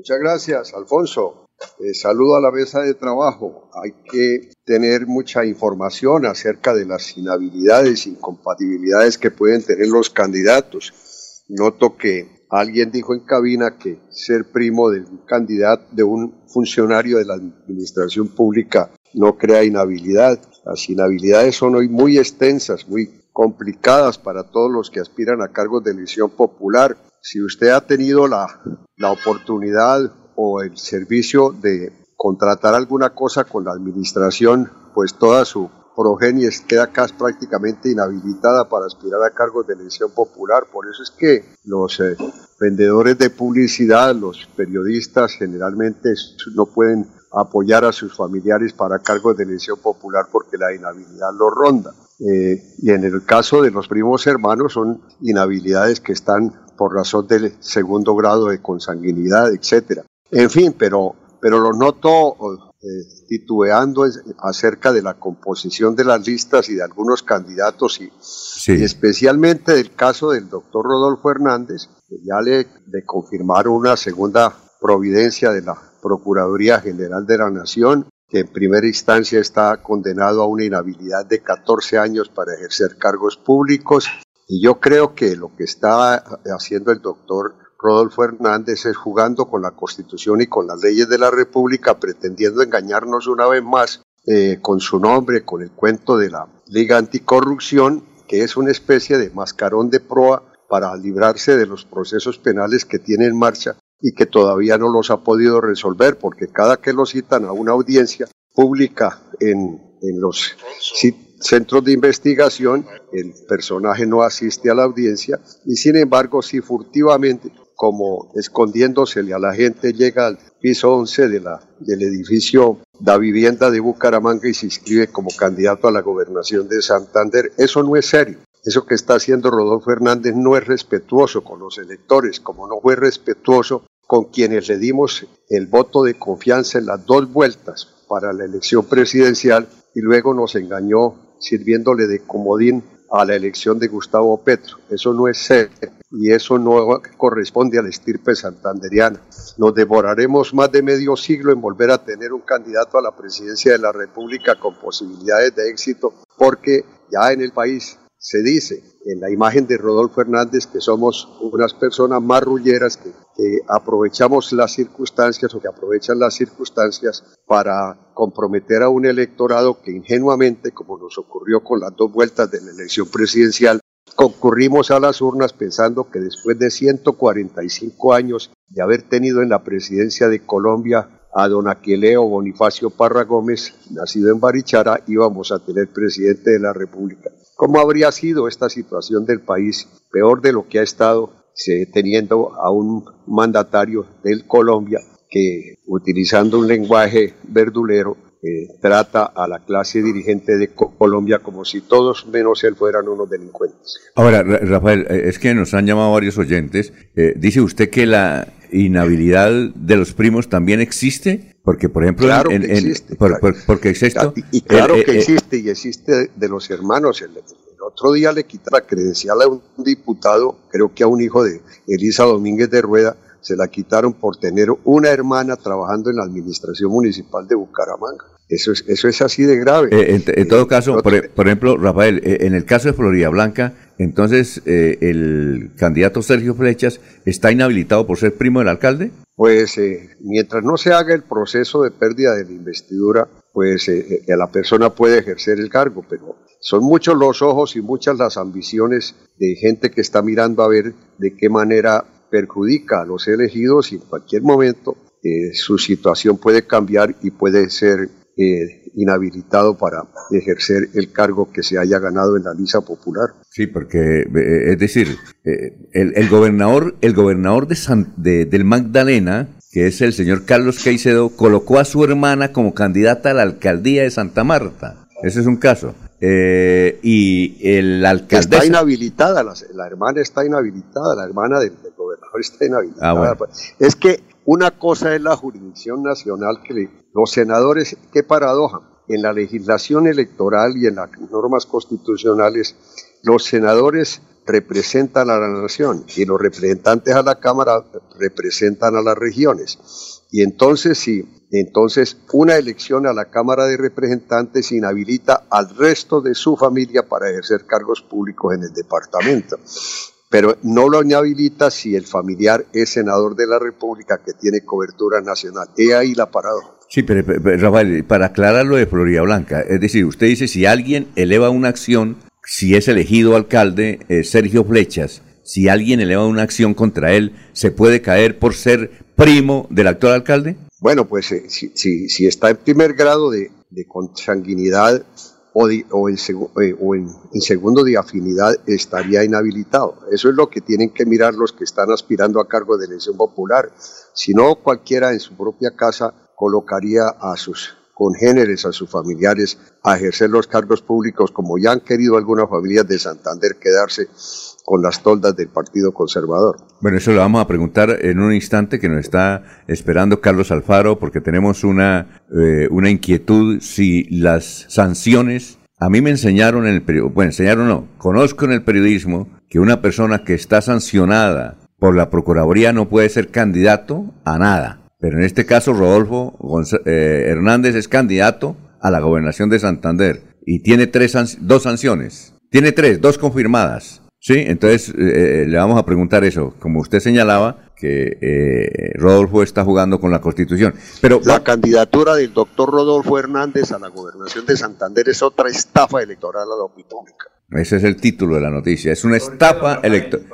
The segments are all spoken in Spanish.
Muchas gracias, Alfonso. Eh, saludo a la mesa de trabajo. Hay que tener mucha información acerca de las inhabilidades, incompatibilidades que pueden tener los candidatos. Noto que alguien dijo en cabina que ser primo de un candidato, de un funcionario de la administración pública, no crea inhabilidad. Las inhabilidades son hoy muy extensas, muy complicadas para todos los que aspiran a cargos de elección popular. Si usted ha tenido la, la oportunidad o el servicio de contratar alguna cosa con la administración, pues toda su progenie queda casi prácticamente inhabilitada para aspirar a cargos de elección popular. Por eso es que los eh, vendedores de publicidad, los periodistas generalmente no pueden apoyar a sus familiares para cargos de elección popular porque la inhabilidad lo ronda. Eh, y en el caso de los primos hermanos son inhabilidades que están por razón del segundo grado de consanguinidad, etcétera. En fin, pero, pero lo noto eh, titubeando acerca de la composición de las listas y de algunos candidatos y, especialmente del caso del doctor Rodolfo Hernández, que ya le, le confirmaron una segunda providencia de la Procuraduría General de la Nación, que en primera instancia está condenado a una inhabilidad de 14 años para ejercer cargos públicos. Y yo creo que lo que está haciendo el doctor Rodolfo Hernández es jugando con la Constitución y con las leyes de la República, pretendiendo engañarnos una vez más eh, con su nombre, con el cuento de la Liga Anticorrupción, que es una especie de mascarón de proa para librarse de los procesos penales que tiene en marcha y que todavía no los ha podido resolver, porque cada que lo citan a una audiencia pública en, en los centros de investigación, el personaje no asiste a la audiencia y sin embargo si furtivamente como escondiéndosele a la gente, llega al piso 11 de la, del edificio da vivienda de Bucaramanga y se inscribe como candidato a la gobernación de Santander. Eso no es serio. Eso que está haciendo Rodolfo Hernández no es respetuoso con los electores, como no fue respetuoso con quienes le dimos el voto de confianza en las dos vueltas para la elección presidencial y luego nos engañó sirviéndole de comodín a la elección de Gustavo Petro. Eso no es ser y eso no corresponde a la estirpe santanderiana. Nos devoraremos más de medio siglo en volver a tener un candidato a la presidencia de la República con posibilidades de éxito porque ya en el país se dice en la imagen de Rodolfo Hernández que somos unas personas marrulleras que, aprovechamos las circunstancias o que aprovechan las circunstancias para comprometer a un electorado que ingenuamente, como nos ocurrió con las dos vueltas de la elección presidencial, concurrimos a las urnas pensando que después de 145 años de haber tenido en la presidencia de Colombia a don Aquileo Bonifacio Parra Gómez, nacido en Barichara, íbamos a tener presidente de la República. ¿Cómo habría sido esta situación del país peor de lo que ha estado teniendo a un mandatario del Colombia que, utilizando un lenguaje verdulero, eh, trata a la clase dirigente de Colombia como si todos menos él fueran unos delincuentes. Ahora, Rafael, eh, es que nos han llamado varios oyentes. Eh, dice usted que la inhabilidad de los primos también existe, porque por ejemplo, claro que existe, porque existe. Y, claro que existe y existe de los hermanos. Otro día le quita la credencial a un diputado, creo que a un hijo de Elisa Domínguez de Rueda se la quitaron por tener una hermana trabajando en la administración municipal de Bucaramanga. Eso es, eso es así de grave. Eh, en, todo eh, caso, por, ejemplo, Rafael, eh, en el caso de Florida Blanca, entonces el candidato Sergio Flechas está inhabilitado por ser primo del alcalde. Pues mientras no se haga el proceso de pérdida de la investidura, pues la persona puede ejercer el cargo, pero son muchos los ojos y muchas las ambiciones de gente que está mirando a ver de qué manera perjudica a los elegidos y en cualquier momento eh, su situación puede cambiar y puede ser eh, inhabilitado para ejercer el cargo que se haya ganado en la lista popular. Sí, porque eh, es decir, el, gobernador, el gobernador de, del Magdalena, que es el señor Carlos Caicedo, colocó a su hermana como candidata a la alcaldía de Santa Marta. Ese es un caso. y el alcalde Está inhabilitada, la, hermana está inhabilitada, la hermana del Ah, es que una cosa es la jurisdicción nacional que los senadores, qué paradoja, en la legislación electoral y en las normas constitucionales, los senadores representan a la nación y los representantes a la Cámara representan a las regiones. Y entonces sí, entonces una elección a la Cámara de Representantes inhabilita al resto de su familia para ejercer cargos públicos en el departamento. Pero no lo inhabilita si el familiar es senador de la República que tiene cobertura nacional. He ahí la paradoja. Sí, pero, Rafael, para aclarar lo de Florida Blanca, es decir, usted dice si alguien eleva una acción, si es elegido alcalde eh, Sergio Flechas, si alguien eleva una acción contra él, ¿se puede caer por ser primo del actual alcalde? Bueno, pues eh, si, está en primer grado de, consanguinidad o, o, en, eh, o en, segundo de afinidad, estaría inhabilitado. Eso es lo que tienen que mirar los que están aspirando a cargo de elección popular. Si no, cualquiera en su propia casa colocaría a sus congéneres, a sus familiares, a ejercer los cargos públicos, como ya han querido algunas familias de Santander quedarse con las toldas del Partido Conservador. Bueno, eso lo vamos a preguntar en un instante que nos está esperando Carlos Alfaro, porque tenemos una, eh, una inquietud si las sanciones, a mí me enseñaron en el periodismo, bueno, enseñaron no, conozco en el periodismo que una persona que está sancionada por la Procuraduría no puede ser candidato a nada. Pero en este caso Rodolfo eh, Hernández es candidato a la gobernación de Santander y tiene tres, dos sanciones. Tiene tres, dos confirmadas. Sí, entonces eh, le vamos a preguntar eso. Como usted señalaba, que eh, Rodolfo está jugando con la Constitución. Pero la candidatura del doctor Rodolfo Hernández a la gobernación de Santander es otra estafa electoral a la opinión Ese es el título de la noticia. Es una estafa electoral.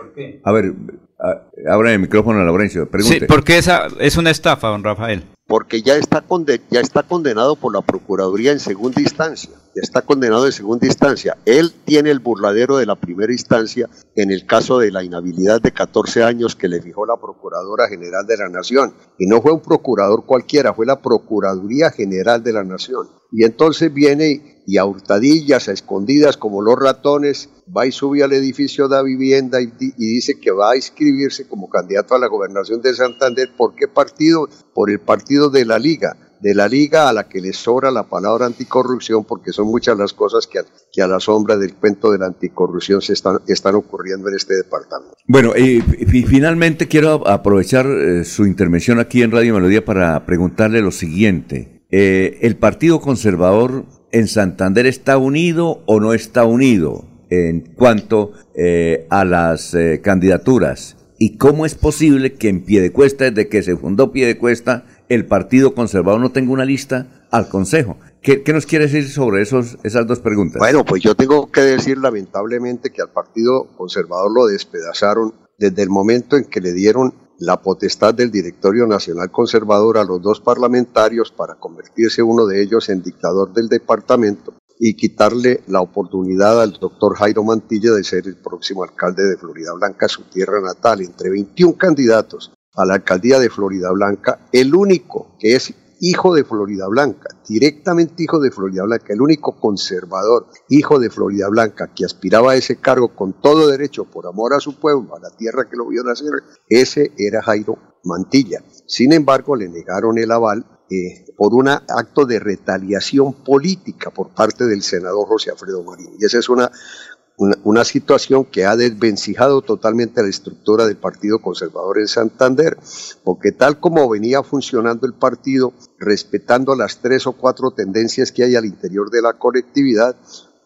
A ver, Abre el micrófono a Laurencio. Pregunte. Sí, porque esa es una estafa, don Rafael. Porque ya está, ya está condenado por la Procuraduría en segunda instancia. Ya está condenado en segunda instancia. Él tiene el burladero de la primera instancia en el caso de la inhabilidad de 14 años que le fijó la Procuradora General de la Nación. Y no fue un procurador cualquiera, fue la Procuraduría General de la Nación. Y entonces viene y a hurtadillas, a escondidas como los ratones, va y sube al edificio de la vivienda y, dice que va a inscribirse como candidato a la gobernación de Santander. ¿Por qué partido? Por el partido de la Liga de la liga a la que le sobra la palabra anticorrupción, porque son muchas las cosas que a, la sombra del cuento de la anticorrupción se están, están ocurriendo en este departamento. Bueno, y, finalmente quiero aprovechar eh, su intervención aquí en Radio Melodía para preguntarle lo siguiente. Eh, ¿El Partido Conservador en Santander está unido o no está unido? en cuanto eh, a las eh, candidaturas. ¿Y cómo es posible que en Piedecuesta, desde que se fundó Piedecuesta, el Partido Conservador no tenga una lista al Consejo? ¿Qué, nos quiere decir sobre esos, esas dos preguntas? Bueno, pues yo tengo que decir lamentablemente que al Partido Conservador lo despedazaron desde el momento en que le dieron la potestad del Directorio Nacional Conservador a los dos parlamentarios para convertirse uno de ellos en dictador del departamento y quitarle la oportunidad al doctor Jairo Mantilla de ser el próximo alcalde de Florida Blanca, su tierra natal. Entre 21 candidatos a la alcaldía de Florida Blanca, el único que es hijo de Florida Blanca, directamente hijo de Florida Blanca, el único conservador, hijo de Florida Blanca, que aspiraba a ese cargo con todo derecho por amor a su pueblo, a la tierra que lo vio nacer, ese era Jairo Mantilla. Sin embargo, le negaron el aval eh, por un acto de retaliación política por parte del senador José Alfredo Marín. Y esa es una, una, situación que ha desvencijado totalmente la estructura del Partido Conservador en Santander, porque tal como venía funcionando el partido, respetando las tres o cuatro tendencias que hay al interior de la colectividad,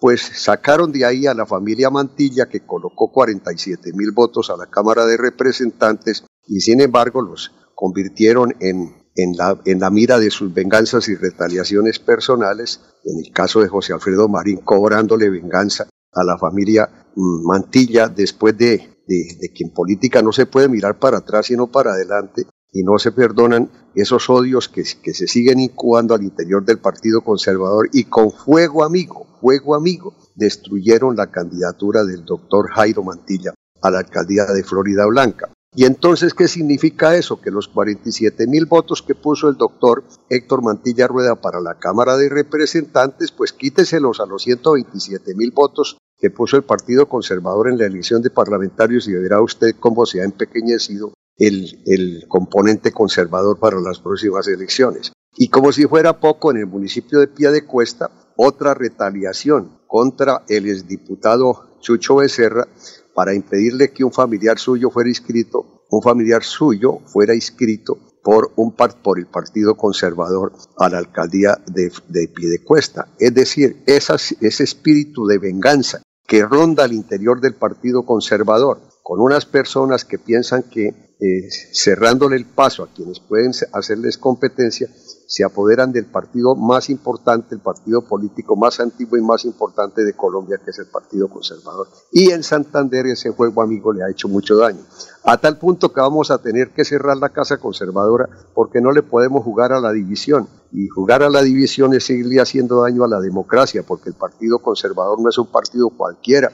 pues sacaron de ahí a la familia Mantilla que colocó 47 mil votos a la Cámara de Representantes y sin embargo los convirtieron en en la, en la mira de sus venganzas y retaliaciones personales, en el caso de José Alfredo Marín, cobrándole venganza a la familia mm, Mantilla después de, de, que en política no se puede mirar para atrás sino para adelante y no se perdonan esos odios que, que se siguen incubando al interior del Partido Conservador y con fuego amigo, fuego amigo, destruyeron la candidatura del doctor Jairo Mantilla a la alcaldía de Florida Blanca. Y entonces, ¿qué significa eso? Que los 47 mil votos que puso el doctor Héctor Mantilla Rueda para la Cámara de Representantes, pues quíteselos a los 127 mil votos que puso el Partido Conservador en la elección de parlamentarios y verá usted cómo se ha empequeñecido el, el componente conservador para las próximas elecciones. Y como si fuera poco, en el municipio de Pía de Cuesta, otra retaliación contra el exdiputado Chucho Becerra, para impedirle que un familiar suyo fuera inscrito, un familiar suyo fuera inscrito por, un por el Partido Conservador a la alcaldía de, de Piedecuesta. Es decir, ese espíritu de venganza que ronda al interior del Partido Conservador, con unas personas que piensan que eh, cerrándole el paso a quienes pueden hacerles competencia, se apoderan del partido más importante, el partido político más antiguo y más importante de Colombia, que es el Partido Conservador. Y en Santander ese juego amigo le ha hecho mucho daño. A tal punto que vamos a tener que cerrar la Casa Conservadora porque no le podemos jugar a la división. Y jugar a la división es seguirle haciendo daño a la democracia, porque el Partido Conservador no es un partido cualquiera,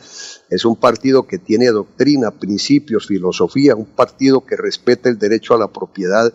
es un partido que tiene doctrina, principios, filosofía, un partido que respeta el derecho a la propiedad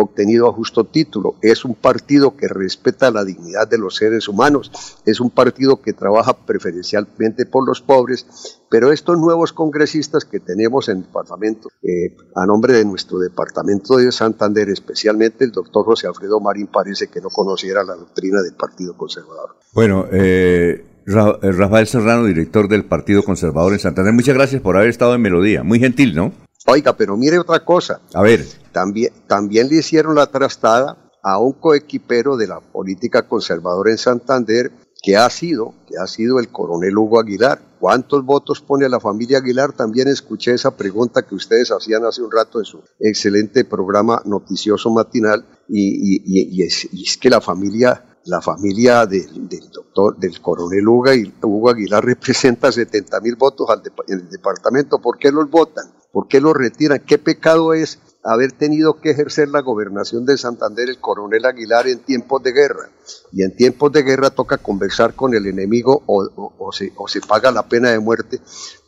obtenido a justo título. Es un partido que respeta la dignidad de los seres humanos, es un partido que trabaja preferencialmente por los pobres, pero estos nuevos congresistas que tenemos en el Parlamento, eh, a nombre de nuestro Departamento de Santander, especialmente el doctor José Alfredo Marín, parece que no conociera la doctrina del Partido Conservador. Bueno, eh, eh, Rafael Serrano, director del Partido Conservador en Santander, muchas gracias por haber estado en Melodía. Muy gentil, ¿no? Oiga, pero mire otra cosa. A ver. También, también le hicieron la trastada a un coequipero de la política conservadora en Santander, que ha sido, que ha sido el coronel Hugo Aguilar. ¿Cuántos votos pone a la familia Aguilar? También escuché esa pregunta que ustedes hacían hace un rato en su excelente programa noticioso matinal y, es, que la familia la familia del doctor, del coronel Hugo Aguilar representa 70 mil votos al en el departamento. ¿Por qué los votan? ¿Por qué lo retiran? ¿Qué pecado es haber tenido que ejercer la gobernación de Santander el coronel Aguilar en tiempos de guerra? Y en tiempos de guerra toca conversar con el enemigo o, se, paga la pena de muerte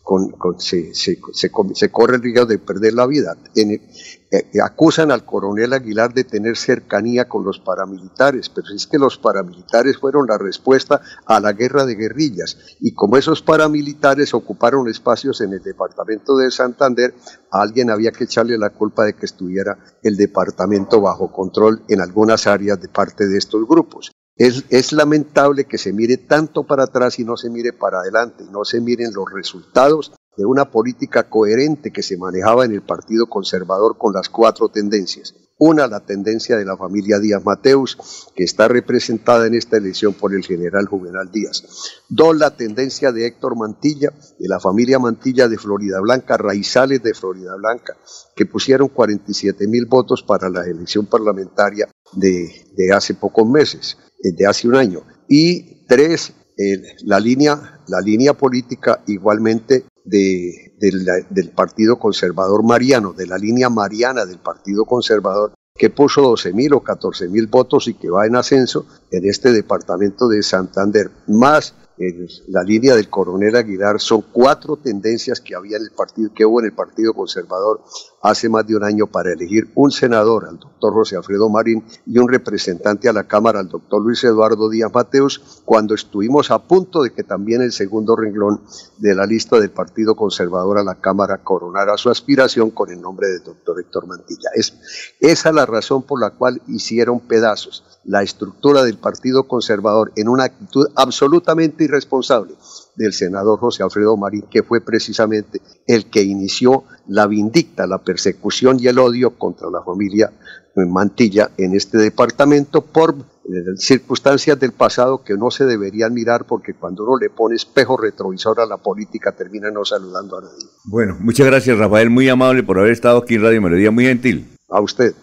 con, se, se, se, corre el riesgo de perder la vida. Eh, eh, acusan al coronel Aguilar de tener cercanía con los paramilitares, pero es que los paramilitares fueron la respuesta a la guerra de guerrillas. Y como esos paramilitares ocuparon espacios en el departamento de Santander, alguien había que echarle la culpa de que estuviera el departamento bajo control en algunas áreas de parte de estos grupos. Es, lamentable que se mire tanto para atrás y no se mire para adelante, y no se miren los resultados de una política coherente que se manejaba en el Partido Conservador con las cuatro tendencias. Una, la tendencia de la familia Díaz Mateus, que está representada en esta elección por el general Juvenal Díaz. Dos, la tendencia de Héctor Mantilla, de la familia Mantilla de Florida Blanca, raizales de Florida Blanca, que pusieron 47 mil votos para la elección parlamentaria de, de hace pocos meses de hace un año. Y tres, la, línea, la línea política igualmente de, del Partido Conservador Mariano, de la línea mariana del Partido Conservador, que puso 12 mil o 14 mil votos y que va en ascenso en este departamento de Santander, más la línea del coronel Aguilar son cuatro tendencias que había en el partido, que hubo en el Partido Conservador hace más de un año para elegir un senador, al doctor José Alfredo Marín, y un representante a la Cámara, al doctor Luis Eduardo Díaz Mateus, cuando estuvimos a punto de que también el segundo renglón de la lista del Partido Conservador a la Cámara coronara su aspiración con el nombre del doctor Héctor Mantilla. Es, esa es la razón por la cual hicieron pedazos la estructura del Partido Conservador en una actitud absolutamente irresponsable del senador José Alfredo Marín, que fue precisamente el que inició la vindicta, la persecución y el odio contra la familia Mantilla en este departamento por eh, circunstancias del pasado que no se deberían mirar porque cuando uno le pone espejo retrovisor a la política termina no saludando a nadie. Bueno, muchas gracias Rafael, muy amable por haber estado aquí en Radio Melodía, muy gentil. A usted.